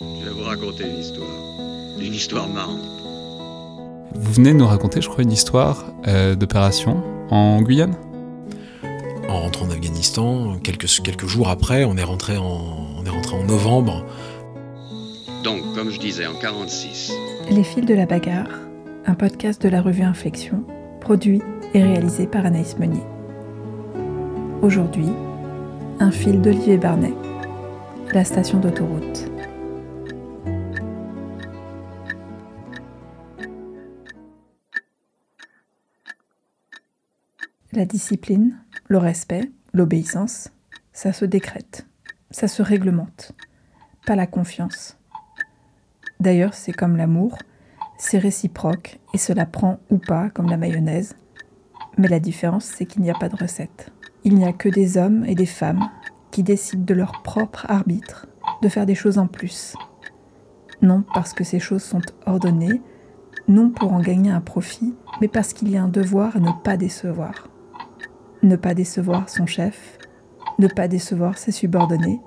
Je vais vous raconter une histoire. Une histoire marrante. Vous venez de nous raconter, je crois, une histoire euh, d'opération en Guyane? En rentrant en Afghanistan, quelques, quelques jours après, on est, rentré en, on est rentré en novembre. Donc, comme je disais, en 46. Les fils de la bagarre, un podcast de la revue Inflexion, produit et réalisé par Anaïs Meunier. Aujourd'hui, un fil d'Olivier Barnet, la station d'autoroute. La discipline, le respect, l'obéissance, ça se décrète, ça se réglemente, pas la confiance. D'ailleurs, c'est comme l'amour, c'est réciproque et cela prend ou pas comme la mayonnaise. Mais la différence, c'est qu'il n'y a pas de recette. Il n'y a que des hommes et des femmes qui décident de leur propre arbitre de faire des choses en plus. Non parce que ces choses sont ordonnées, non pour en gagner un profit, mais parce qu'il y a un devoir à ne pas décevoir ne pas décevoir son chef, ne pas décevoir ses subordonnés,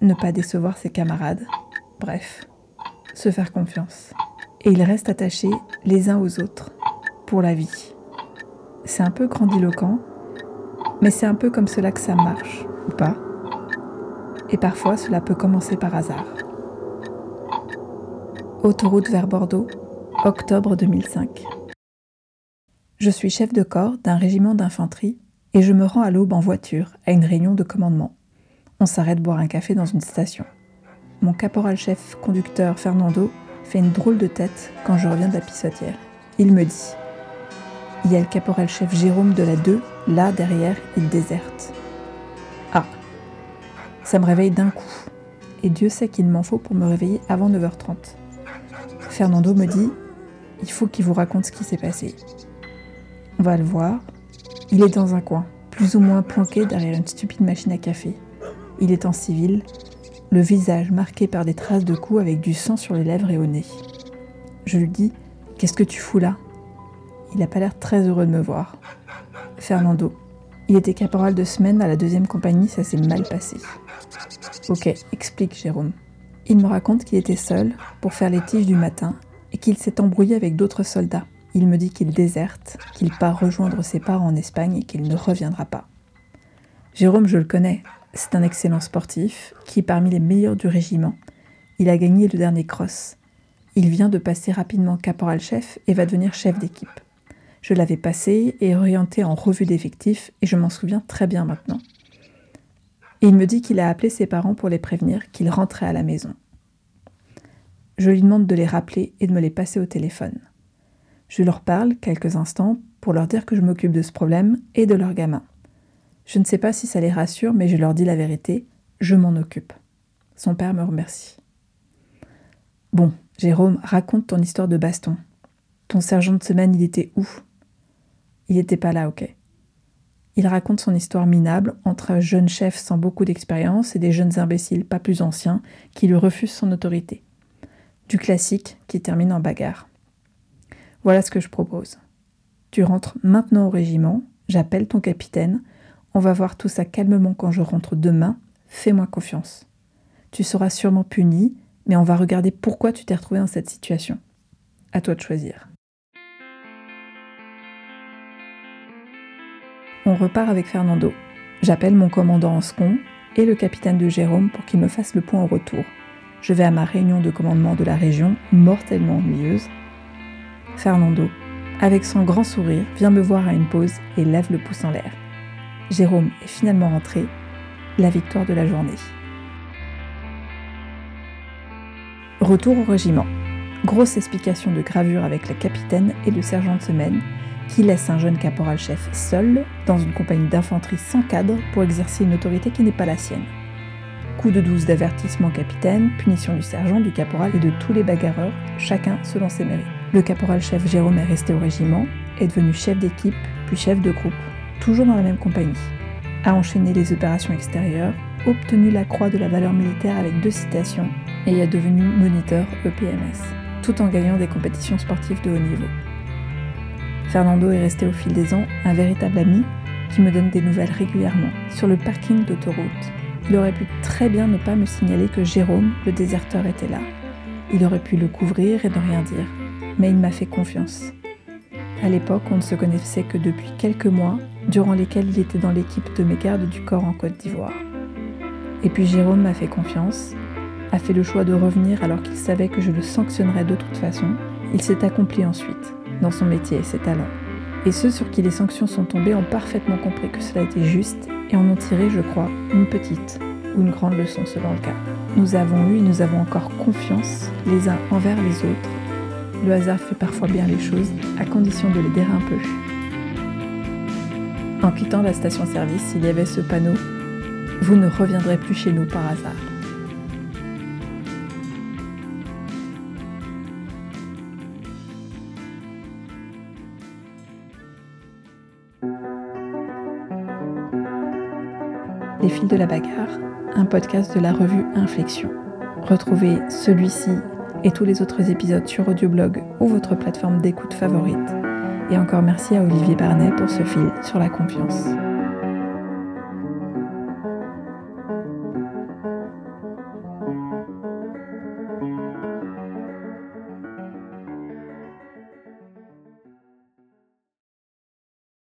ne pas décevoir ses camarades, bref, se faire confiance. Et ils restent attachés les uns aux autres pour la vie. C'est un peu grandiloquent, mais c'est un peu comme cela que ça marche, ou pas. Et parfois cela peut commencer par hasard. Autoroute vers Bordeaux, octobre 2005. Je suis chef de corps d'un régiment d'infanterie et je me rends à l'aube en voiture à une réunion de commandement. On s'arrête boire un café dans une station. Mon caporal-chef conducteur Fernando fait une drôle de tête quand je reviens de la pissotière. Il me dit Il y a le caporal-chef Jérôme de la 2, là derrière, il déserte. Ah Ça me réveille d'un coup. Et Dieu sait qu'il m'en faut pour me réveiller avant 9h30. Fernando me dit Il faut qu'il vous raconte ce qui s'est passé. On va le voir, il est dans un coin, plus ou moins planqué derrière une stupide machine à café. Il est en civil, le visage marqué par des traces de coups avec du sang sur les lèvres et au nez. Je lui dis Qu'est-ce que tu fous là? Il n'a pas l'air très heureux de me voir. Fernando. Il était caporal de semaine à la deuxième compagnie, ça s'est mal passé. Ok, explique Jérôme. Il me raconte qu'il était seul pour faire les tiges du matin et qu'il s'est embrouillé avec d'autres soldats. Il me dit qu'il déserte, qu'il part rejoindre ses parents en Espagne et qu'il ne reviendra pas. Jérôme, je le connais, c'est un excellent sportif, qui est parmi les meilleurs du régiment. Il a gagné le dernier cross. Il vient de passer rapidement caporal-chef et va devenir chef d'équipe. Je l'avais passé et orienté en revue d'effectifs et je m'en souviens très bien maintenant. Et il me dit qu'il a appelé ses parents pour les prévenir qu'il rentrait à la maison. Je lui demande de les rappeler et de me les passer au téléphone. Je leur parle quelques instants pour leur dire que je m'occupe de ce problème et de leur gamin. Je ne sais pas si ça les rassure, mais je leur dis la vérité, je m'en occupe. Son père me remercie. Bon, Jérôme, raconte ton histoire de baston. Ton sergent de semaine, il était où? Il n'était pas là, ok. Il raconte son histoire minable entre un jeune chef sans beaucoup d'expérience et des jeunes imbéciles pas plus anciens qui lui refusent son autorité. Du classique qui termine en bagarre. Voilà ce que je propose. Tu rentres maintenant au régiment, j'appelle ton capitaine, on va voir tout ça calmement quand je rentre demain, fais-moi confiance. Tu seras sûrement puni, mais on va regarder pourquoi tu t'es retrouvé dans cette situation. À toi de choisir. On repart avec Fernando. J'appelle mon commandant en second et le capitaine de Jérôme pour qu'il me fasse le point au retour. Je vais à ma réunion de commandement de la région, mortellement ennuyeuse, Fernando, avec son grand sourire, vient me voir à une pause et lève le pouce en l'air. Jérôme est finalement rentré, la victoire de la journée. Retour au régiment. Grosse explication de gravure avec la capitaine et le sergent de semaine qui laisse un jeune caporal-chef seul dans une compagnie d'infanterie sans cadre pour exercer une autorité qui n'est pas la sienne. Coup de douze d'avertissement capitaine, punition du sergent, du caporal et de tous les bagarreurs, chacun selon ses mérites. Le caporal-chef Jérôme est resté au régiment, est devenu chef d'équipe, puis chef de groupe, toujours dans la même compagnie. A enchaîné les opérations extérieures, obtenu la croix de la valeur militaire avec deux citations et est devenu moniteur EPMS, tout en gagnant des compétitions sportives de haut niveau. Fernando est resté au fil des ans un véritable ami qui me donne des nouvelles régulièrement. Sur le parking d'autoroute, Il aurait pu très bien ne pas me signaler que Jérôme, le déserteur, était là. Il aurait pu le couvrir et ne rien dire, mais il m'a fait confiance. À l'époque, on ne se connaissait que depuis quelques mois, durant lesquels il était dans l'équipe de mes gardes du corps en Côte d'Ivoire. Et puis Jérôme m'a fait confiance, a fait le choix de revenir alors qu'il savait que je le sanctionnerais de toute façon. Il s'est accompli ensuite, dans son métier et ses talents. Et ceux sur qui les sanctions sont tombées ont parfaitement compris que cela était juste et en ont tiré, je crois, une petite ou une grande leçon selon le cas. Nous avons eu et nous avons encore confiance les uns envers les autres. Le hasard fait parfois bien les choses, à condition de l'aider un peu. En quittant la station-service, il y avait ce panneau Vous ne reviendrez plus chez nous par hasard. Les fils de la bagarre, un podcast de la revue Inflexion. Retrouvez celui-ci et tous les autres épisodes sur Audioblog ou votre plateforme d'écoute favorite. Et encore merci à Olivier Barnet pour ce fil sur la confiance.